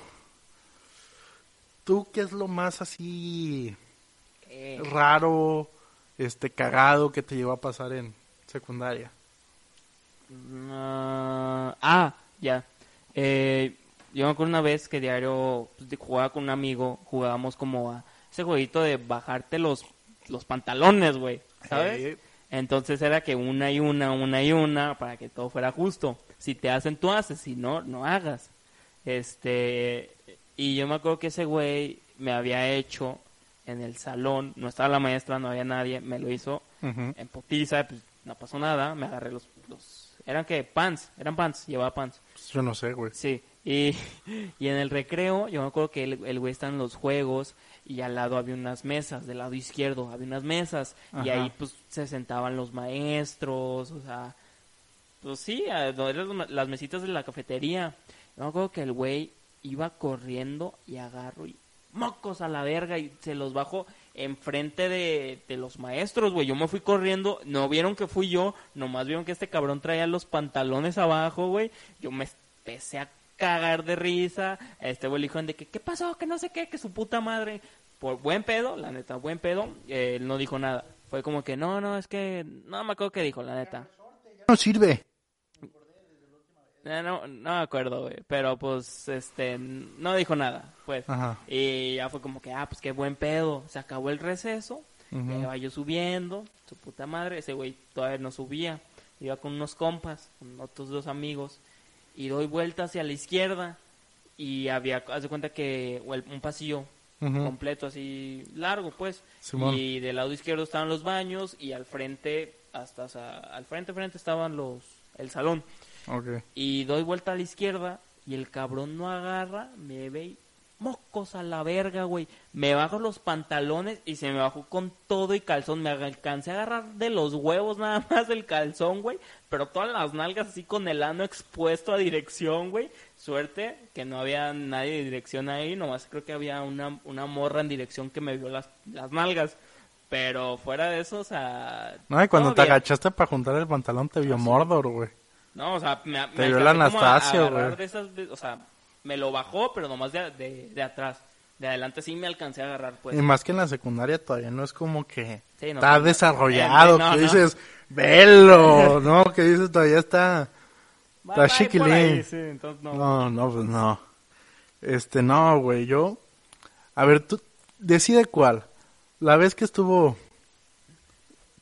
¿tú qué es lo más así eh, raro, este, cagado que te llevó a pasar en secundaria? ah, ah, ya. Eh, yo me acuerdo una vez que diario pues, jugaba con un amigo, jugábamos como a ese jueguito de bajarte los los pantalones, güey, ¿sabes? Entonces era que una y una, una y una, para que todo fuera justo. Si te hacen, tú haces, si no, no hagas. Este, y yo me acuerdo que ese güey me había hecho en el salón, no estaba la maestra, no había nadie, me lo hizo en potiza, pues no pasó nada, me agarré los, los eran que pants, eran pants, llevaba pants. Pues Yo no sé, güey. Sí, y, y en el recreo, yo me acuerdo que el, el güey está en los juegos y al lado había unas mesas, del lado izquierdo había unas mesas y ahí pues se sentaban los maestros, o sea, pues sí, eran las- las mesitas de la cafetería. Yo me acuerdo que el güey iba corriendo y agarro y mocos a la verga y se los bajo enfrente de, de los maestros, güey. Yo me fui corriendo, no vieron que fui yo, nomás vieron que este cabrón traía los pantalones abajo, güey. Yo me empecé a cagar de risa. Este güey dijo de que, ¿qué pasó? Que no sé qué, que su puta madre. Por buen pedo, la neta, buen pedo, eh, él no dijo nada. Fue como que, no, no, es que, no me acuerdo qué dijo, la neta. No sirve. Eh, No, no me acuerdo, güey. Pero pues, este, no dijo nada, pues. Ajá. Y ya fue como que, ah, pues qué buen pedo. Se acabó el receso. Ujú. Ya iba yo subiendo. Su puta madre. Ese güey todavía no subía. Iba con unos compas, con otros dos amigos. Y doy vuelta hacia la izquierda. Y había, haz de cuenta que un pasillo completo, así largo, pues. Simón. Y del lado izquierdo estaban los baños. Y al frente, hasta, o sea, al frente, frente estaban los, el salón. Y doy vuelta a la izquierda y el cabrón no agarra, me ve y mocos a la verga, güey. Me bajo los pantalones y se me bajó con todo y calzón. Me alcancé a agarrar de los huevos nada más el calzón, güey. Pero todas las nalgas así con el ano expuesto a dirección, güey. Suerte que no había nadie de dirección ahí. Nomás creo que había una, una morra en dirección que me vio las, las nalgas. Pero fuera de eso, o sea... No, y cuando te agachaste para juntar el pantalón te vio Mordor, güey. No, o sea, me, me Te vio a Anastasio, güey. de esas de- o sea, me lo bajó, pero nomás de, de, de atrás. De adelante sí me alcancé a agarrar, pues. Y más que en la secundaria todavía no es como que Sí, no, está no, desarrollado, no, que dices, velo, ¿no? Que dices todavía está... Chiquilín. ahí, sí, entonces no. No, no, pues no. Este, no, güey, yo... A ver, tú decide cuál. La vez que estuvo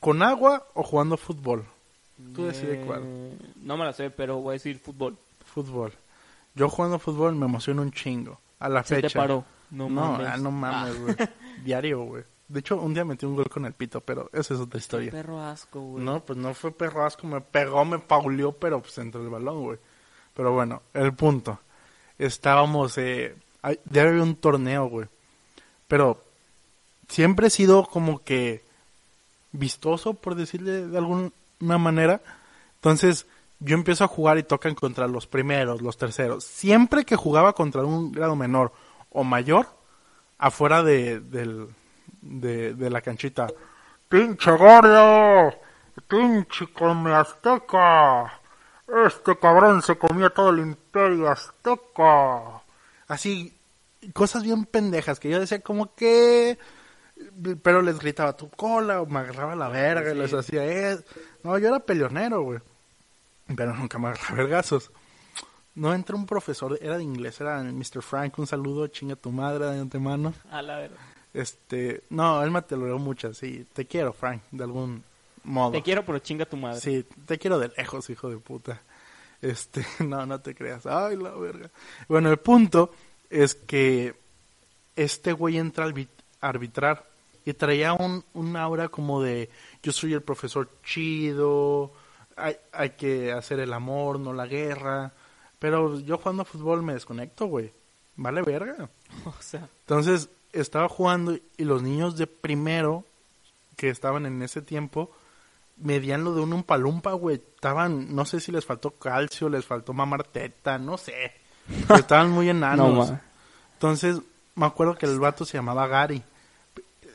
con agua o jugando fútbol. Tú decide Eh, cuál. No me la sé, pero voy a decir fútbol. Fútbol. Yo jugando fútbol me emociono un chingo. A la Se fecha. te paró. No, No, mames. ah, no mames, güey. Diario, güey. De hecho, un día metí un gol con el pito, pero esa es otra Qué historia. perro asco, güey. No, pues no fue perro asco, me pegó, me pauleó, pero pues entró el balón, güey. Pero bueno, el punto. Estábamos, eh, debe haber un torneo, güey. Pero siempre he sido como que vistoso, por decirle de alguna manera. Entonces, yo empiezo a jugar y tocan contra los primeros, los terceros. Siempre que jugaba contra un grado menor o mayor, afuera de, de, de la canchita. ¡Pinche gordo! ¡Pinche come azteca! Este cabrón se comió todo el imperio azteca. Así, cosas bien pendejas que yo decía como que... Pero les gritaba tu cola o me agarraba la verga y les hacía eso. No, yo era peleonero, güey. Pero nunca me agarraba vergazos. No entró un profesor, era de inglés, era Mr. Frank, un saludo, chinga tu madre de antemano. A la verga. Este, no, él me teloró mucho, sí. Te quiero, Frank, de algún modo. Te quiero, pero chinga tu madre. Sí, te quiero de lejos, hijo de puta. Este, no, no te creas. Ay, la verga. Bueno, el punto es que este güey entra a arbitrar y traía un, un aura como de yo soy el profesor chido, hay, hay que hacer el amor, no la guerra. Pero yo jugando a fútbol me desconecto, güey. Vale verga. O sea, Entonces estaba jugando y los niños de primero que estaban en ese tiempo medían lo de un umpalumpa, güey. Estaban, no sé si les faltó calcio, les faltó mamar teta, no sé. Estaban muy enanos. No. Entonces me acuerdo que el vato se llamaba Gary.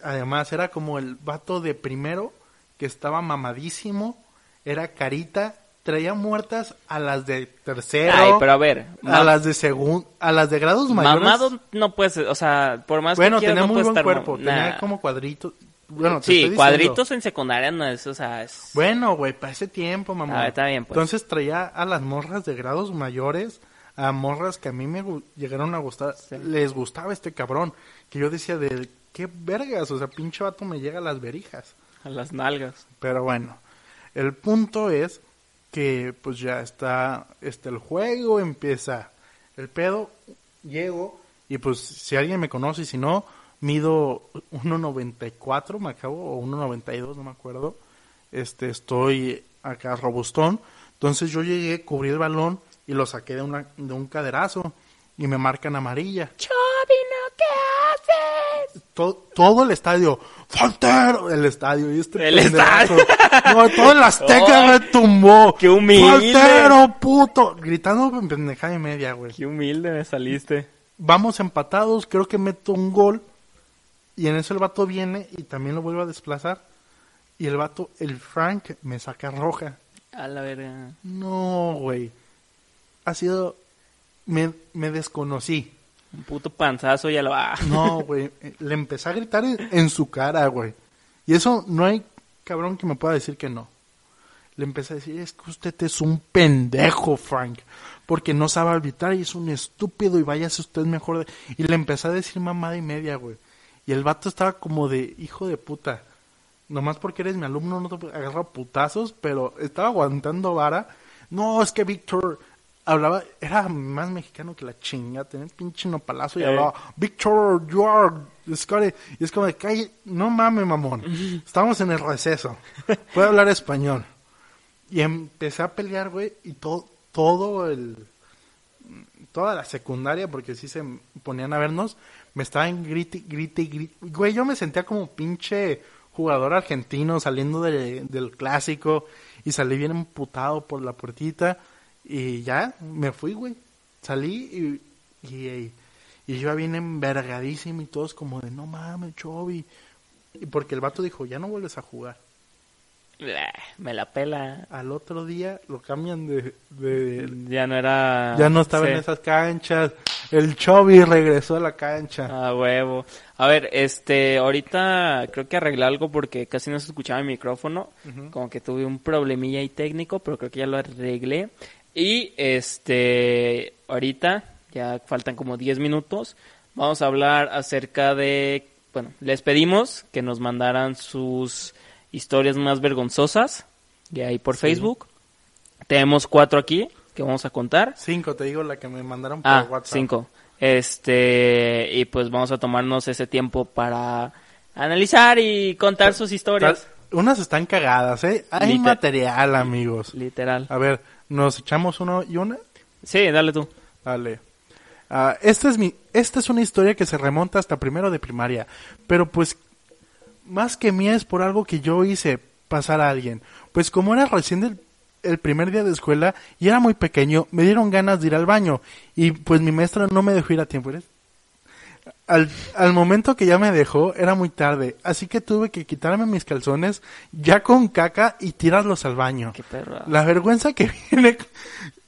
Además era como el vato de primero que estaba mamadísimo, era carita, traía muertas a las de tercero. Ay, pero a ver. a las de segundo, a las de grados mayores. Mamado no puede ser, o sea, por más Bueno, que tenía muy buen estar cuerpo, mam- tenía Nah. como cuadritos. Bueno, te Sí, estoy cuadritos en secundaria no es, o sea, es... Bueno, güey, para ese tiempo, mamá. Ah, está bien, pues. Entonces traía a las morras de grados mayores, a morras que a mí me llegaron a gustar. Les gustaba este cabrón. Que yo decía de qué vergas, o sea, pinche vato me llega a las verijas. A las nalgas. Pero bueno, el punto es que pues ya está este el juego, empieza el pedo, llego y pues si alguien me conoce y si no, mido 1.94, me acabo, o 1.92, no me acuerdo. Este, estoy acá robustón. Entonces yo llegué, cubrí el balón y lo saqué de, una, de un caderazo y me marcan amarilla. To- todo el estadio, ¡Faltero! El estadio, y este El estadio. No, todo el Azteca Oh, me tumbó. qué humilde. ¡Faltero, puto! Gritando en pendejada y media, güey. Qué humilde me saliste. Vamos empatados, creo que meto un gol. Y en eso el vato viene y también lo vuelve a desplazar. Y el vato, el Frank, me saca roja. A la verga. No, güey. Ha sido... Me, me desconocí. Un puto panzazo ya lo va. No, güey. Le empecé a gritar en, su cara, güey. Y eso no hay cabrón que me pueda decir que no. Le empecé a decir, es que usted es un pendejo, Frank. Porque no sabe arbitrar y es un estúpido y váyase usted mejor. de-". Y le empecé a decir mamada y media, güey. Y el vato estaba como de hijo de puta. Nomás porque eres mi alumno no te agarro a putazos, pero estaba aguantando vara. No, es que Víctor hablaba, era más mexicano que la chinga, tenía pinche nopalazo y Eh. hablaba, Víctor, you are Scotty. Y es como de, calle, no mames, mamón. Estamos en el receso. Puedo hablar español. Y empecé a pelear, güey, y todo, todo el, toda la secundaria, porque sí se ponían a vernos, me estaban grite, grite, grite. Güey, yo me sentía como pinche jugador argentino saliendo de- del clásico y salí bien emputado por la puertita y ya, me fui, güey. Salí y, y, y yo bien envergadísimo y todos como de, no mames, Chobi. Y porque el vato dijo, ya no vuelves a jugar. Me la pela. Al otro día lo cambian de... de- Ya no era. ya no estaba Sí. en esas canchas. El Chobi regresó a la cancha. Ah, huevo. A ver, este, ahorita creo que arreglé algo porque casi no se escuchaba mi micrófono. Como que tuve un problemilla ahí técnico, pero creo que ya lo arreglé. Y este, ahorita, ya faltan como 10 minutos, vamos a hablar acerca de, bueno, les pedimos que nos mandaran sus historias más vergonzosas de ahí por Facebook. Tenemos cuatro aquí que vamos a contar. Cinco, te digo, la que me mandaron por Ah, WhatsApp. cinco. Este, y pues vamos a tomarnos ese tiempo para analizar y contar sus historias. Unas están cagadas, ¿eh? Hay Liter- material, amigos. Literal. A ver, ¿nos echamos uno y una? Sí, dale tú. Dale. Ah, esta, es mi, esta es una historia que se remonta hasta primero de primaria. Pero pues, más que mía es por algo que yo hice pasar a alguien. Pues como era recién el, el primer día de escuela y era muy pequeño, me dieron ganas de ir al baño. Y pues mi maestra no me dejó ir a tiempo. ¿Eres? Al, al momento que ya me dejó, era muy tarde. Así que tuve que quitarme mis calzones ya con caca y tirarlos al baño. Qué perro. La vergüenza que viene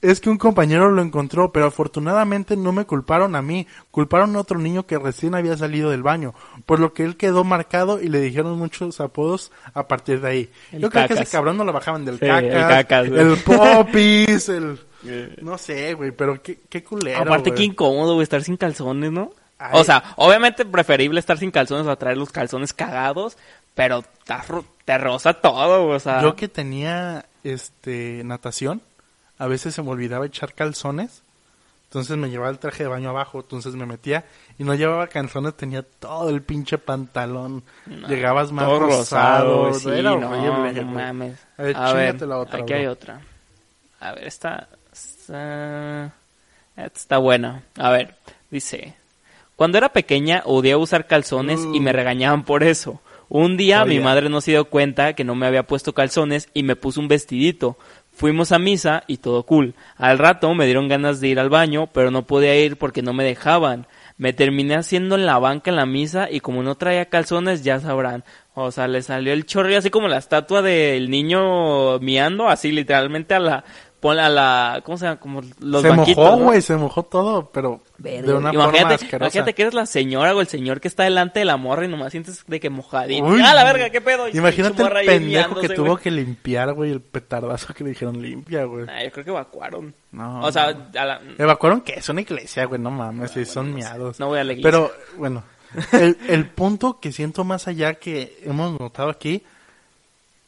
es que un compañero lo encontró, pero afortunadamente no me culparon a mí, culparon a otro niño que recién había salido del baño, por lo que él quedó marcado y le dijeron muchos apodos a partir de ahí. El Yo creo que ese cabrón no lo bajaban del Sí, cacas, el popis, el... No sé, güey, pero qué, qué culero, Aparte, güey. qué incómodo, güey, estar sin calzones, ¿no? Ay. O sea, obviamente preferible estar sin calzones a traer los calzones cagados, pero te, ro- te roza todo, o sea. Yo que tenía este natación, a veces se me olvidaba echar calzones, entonces me llevaba el traje de baño abajo, entonces me metía y no llevaba calzones, tenía todo el pinche pantalón, llegabas más todo rosado, rosado, sí, era no, horrible, no mames. A ver, A ver, chíngate la otra, aquí bro. hay otra. A ver, esta, esta, esta está buena. A ver, dice, cuando era pequeña odiaba usar calzones y me regañaban por eso. Un día mi madre no se dio cuenta que no me había puesto calzones y me puso un vestidito. Fuimos a misa y todo cool. Al rato me dieron ganas de ir al baño, pero no podía ir porque no me dejaban. Me terminé haciendo en la banca en la misa y como no traía calzones, ya sabrán. O sea, le salió el chorro así como la estatua del niño miando, así literalmente a la, pon a la, ¿cómo se llama? Como los se banquitos, mojó, ¿no? güey, se mojó todo, pero Verga, de una forma imagínate, asquerosa. imagínate que eres la señora o el señor que está delante de la morra y nomás sientes de que mojadito. Uy. ¡Ah, la verga, qué pedo! Imagínate el pendejo que tuvo que limpiar, güey, el petardazo que le dijeron limpia, güey. Ah, yo creo que evacuaron. No, o sea, no. a la- Evacuaron que es una iglesia, güey, no mames, sí, son miados. no voy a la iglesia. Pero, bueno, el, el punto que siento más allá que hemos notado aquí,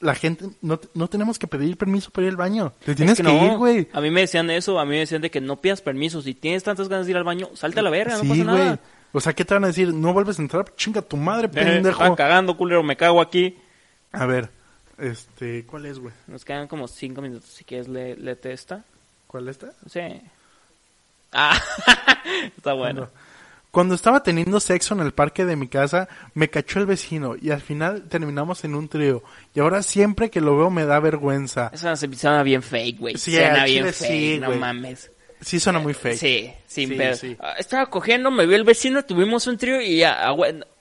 la gente, no, no tenemos que pedir permiso para ir al baño. Te tienes Es que, no. ir, güey. A mí me decían eso, a mí me decían de que no pidas permiso. Si tienes tantas ganas de ir al baño, salte a la verga, no Sí, pasa güey. nada. O sea, ¿qué te van a decir? No vuelves a entrar, chinga tu madre, Eh, pendejo. están cagando, culero, me cago aquí. A ver, este, ¿cuál es, güey? Nos quedan como cinco minutos. Si quieres, le, léete esta. ¿Cuál está? Sí. Ah, está bueno. Cuando estaba teniendo sexo en el parque de mi casa, me cachó el vecino y al final terminamos en un trío. Y ahora siempre que lo veo me da vergüenza. Se suena bien fake, güey. Sí, suena bien fake, sí, no mames. Sí suena muy fake. Sí, sin Sí, pedo. sí. Ah, Estaba cogiendo, me vio el vecino, tuvimos un trío y ya. ah,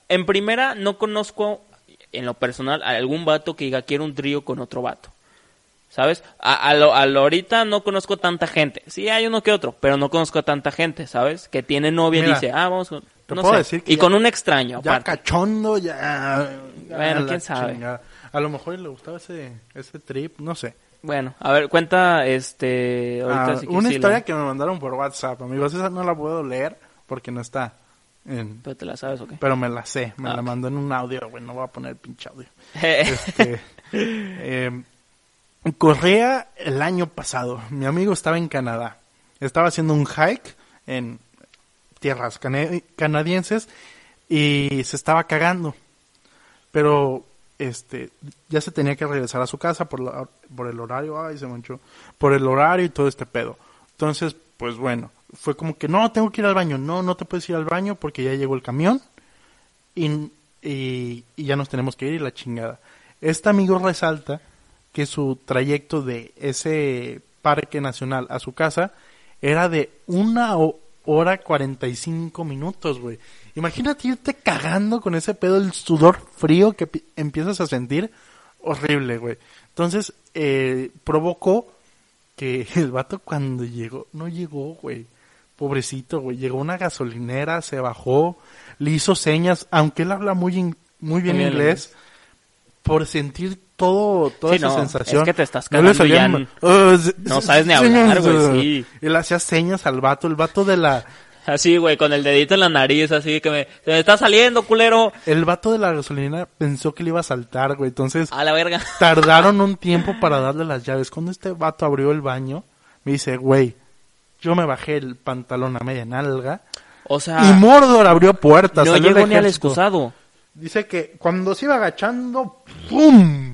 En primera, no conozco, en lo personal, a algún vato que diga quiero un trío con otro vato. ¿Sabes? A, a lo, a lo ahorita no conozco tanta gente. Sí, hay uno que otro, pero no conozco a tanta gente, ¿sabes? Que tiene novia y dice, ah, vamos con... te No puedo sé. decir que y ya- con un extraño, Ya aparte. cachondo, ya. Bueno, quién sabe. chingada. A lo mejor le gustaba ese, ese trip, no sé. Bueno, a ver, cuenta, este... Ahorita Ah, sí que una sí, historia que me mandaron por WhatsApp, amigos. Esa no la puedo leer porque no está. en- ¿Pero te la sabes o qué? pero me la sé. Me Ah, la mandó en un audio, güey. No voy a poner pinche audio. Este, eh, corría el año pasado. Mi amigo estaba en Canadá. Estaba haciendo un hike en tierras cana- canadienses y se estaba cagando. Pero este ya se tenía que regresar a su casa por, la- por el horario. Ay, se manchó. Por el horario y todo este pedo. Entonces, pues bueno, fue como que no, tengo que ir al baño. No, no te puedes ir al baño porque ya llegó el camión y, y, y ya nos tenemos que ir y la chingada. Este amigo resalta que su trayecto de ese parque nacional a su casa era de una ho- hora 45 minutos, güey. Imagínate irte cagando con ese pedo, el sudor frío que pi- empiezas a sentir. Horrible, güey. Entonces, eh, provocó que el vato cuando llegó, no llegó, güey. Pobrecito, güey. Llegó a una gasolinera, se bajó, le hizo señas, aunque él habla muy, in- muy bien Muy bien inglés, por sentir todo, toda Sí, esa no, sensación. es que te estás No le salían, ya "Oh, se- no sabes ni señas", hablar, güey, sí. Le hacía señas al vato, el vato de la, Así, güey, con el dedito en la nariz, así que me... Se me está saliendo, culero. el vato de la gasolinera pensó que le iba a saltar, güey. Entonces, A la verga. tardaron un tiempo para darle las llaves. Cuando este vato abrió el baño, me dice, güey, yo me bajé el pantalón a media nalga. O sea, y Mordor abrió puertas. no llegó ni al excusado. Dice que cuando se iba agachando, ¡pum!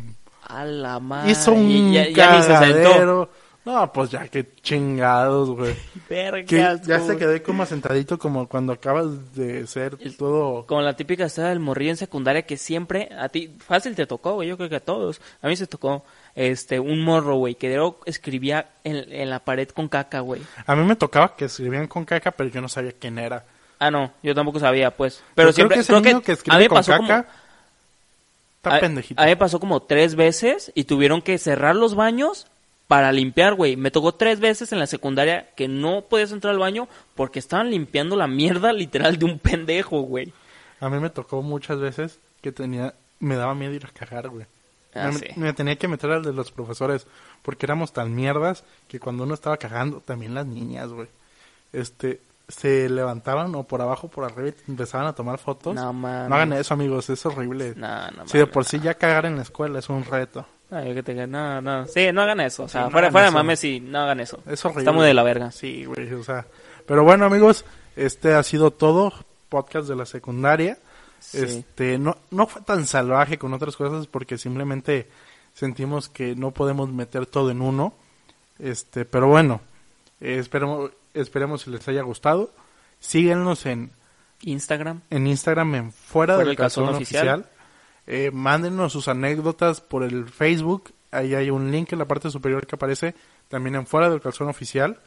A la madre. Hizo un Y ya, ya ni se sentó. No, pues ya que chingados, güey. Verga, Que qué asco, ya se quedé como sentadito como cuando acabas de ser todo... Como la típica historia del morrillo en secundaria que siempre, a ti, fácil te tocó, güey, yo creo que a todos. A mí se tocó, este, un morro, güey, que luego escribía en, en la pared con caca, güey. A mí me tocaba que escribían con caca, pero yo no sabía quién era. Ah, no, yo tampoco sabía, pues. Pero Yo siempre, creo que ese creo que, niño que a mí escribe me con pasó como, caca está a, pendejito. a mí me pasó como tres veces y tuvieron que cerrar los baños para limpiar, güey. Me tocó tres veces en la secundaria que no podías entrar al baño porque estaban limpiando la mierda literal de un pendejo, güey. A mí me tocó muchas veces que tenía, me daba miedo ir a cagar, güey. Ah, me, sí. me tenía que meter al de los profesores porque éramos tan mierdas que cuando uno estaba cagando, también las niñas, güey, este, se levantaban o por abajo o por arriba y empezaban a tomar fotos. No, hagan eso, amigos, es horrible. No, no, si de por sí ya cagar en la escuela es un reto. No, yo que te- no, no. Sí, no hagan eso. O sea, fuera, fuera de mames, sí, no hagan eso. Es horrible. Está muy de la verga. Sí, güey, o sea. Pero bueno, amigos, este ha sido todo. Podcast de la secundaria. Sí. Este, no, no fue tan salvaje con otras cosas porque simplemente sentimos que no podemos meter todo en uno. Este, pero bueno, eh, esperemos, esperemos si les haya gustado. Síguenos en, Instagram. en Instagram en Fuera, Fuera del Calzón Calzón, Oficial. Oficial. Eh, mándenos sus anécdotas por el Facebook. Ahí hay un link en la parte superior que aparece también en Fuera del Calzón Oficial.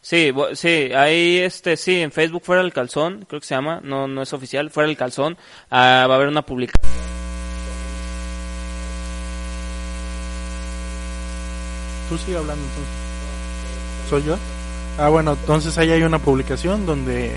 Sí, sí, ahí, este, sí, en Facebook fuera del calzón, creo que se llama, no, no es oficial, fuera del calzón, ah, va a haber una publicación. Tú sigue hablando entonces. ¿Soy yo? Ah, bueno, entonces ahí hay una publicación donde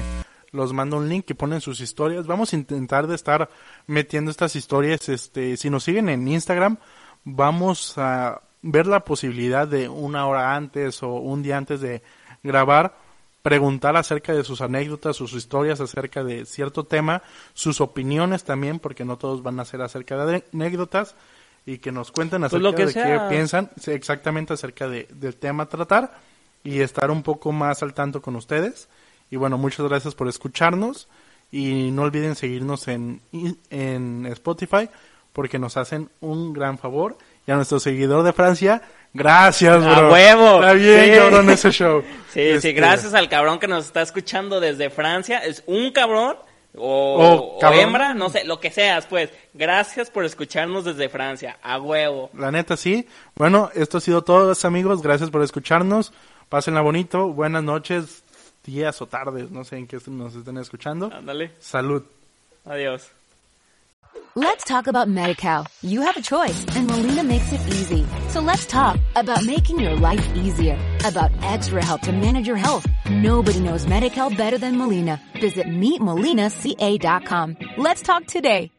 los manda un link y ponen sus historias. Vamos a intentar de estar metiendo estas historias. Este, si nos siguen en Instagram, vamos a ver la posibilidad de una hora antes o un día antes de grabar preguntar acerca de sus anécdotas, sus historias acerca de cierto tema, sus opiniones también, porque no todos van a ser acerca de anécdotas, y que nos cuenten acerca Pues lo que de sea. qué piensan exactamente acerca de, del tema a tratar y estar un poco más al tanto con ustedes. Y bueno, muchas gracias por escucharnos y no olviden seguirnos en, en Spotify porque nos hacen un gran favor. Y a nuestro seguidor de Francia, gracias, ¡A bro. huevo! Está bien, Sí. cabrón, ese show. Sí, Este, sí, gracias al cabrón que nos está escuchando desde Francia. Es un cabrón o, hembra, no sé, lo que seas, pues. Gracias por escucharnos desde Francia. A huevo. La neta, sí. Bueno, esto ha sido todo, amigos. Gracias por escucharnos. Pásenla bonito. Buenas noches, días o tardes. No sé en qué nos estén escuchando. Ándale. Salud. Adiós. Let's talk about MediCal. You have a choice and Molina makes it easy. So let's talk about making your life easier, about extra help to manage your health. Nobody knows MediCal better than Molina. Visit meetmolinaca.com. Let's talk today.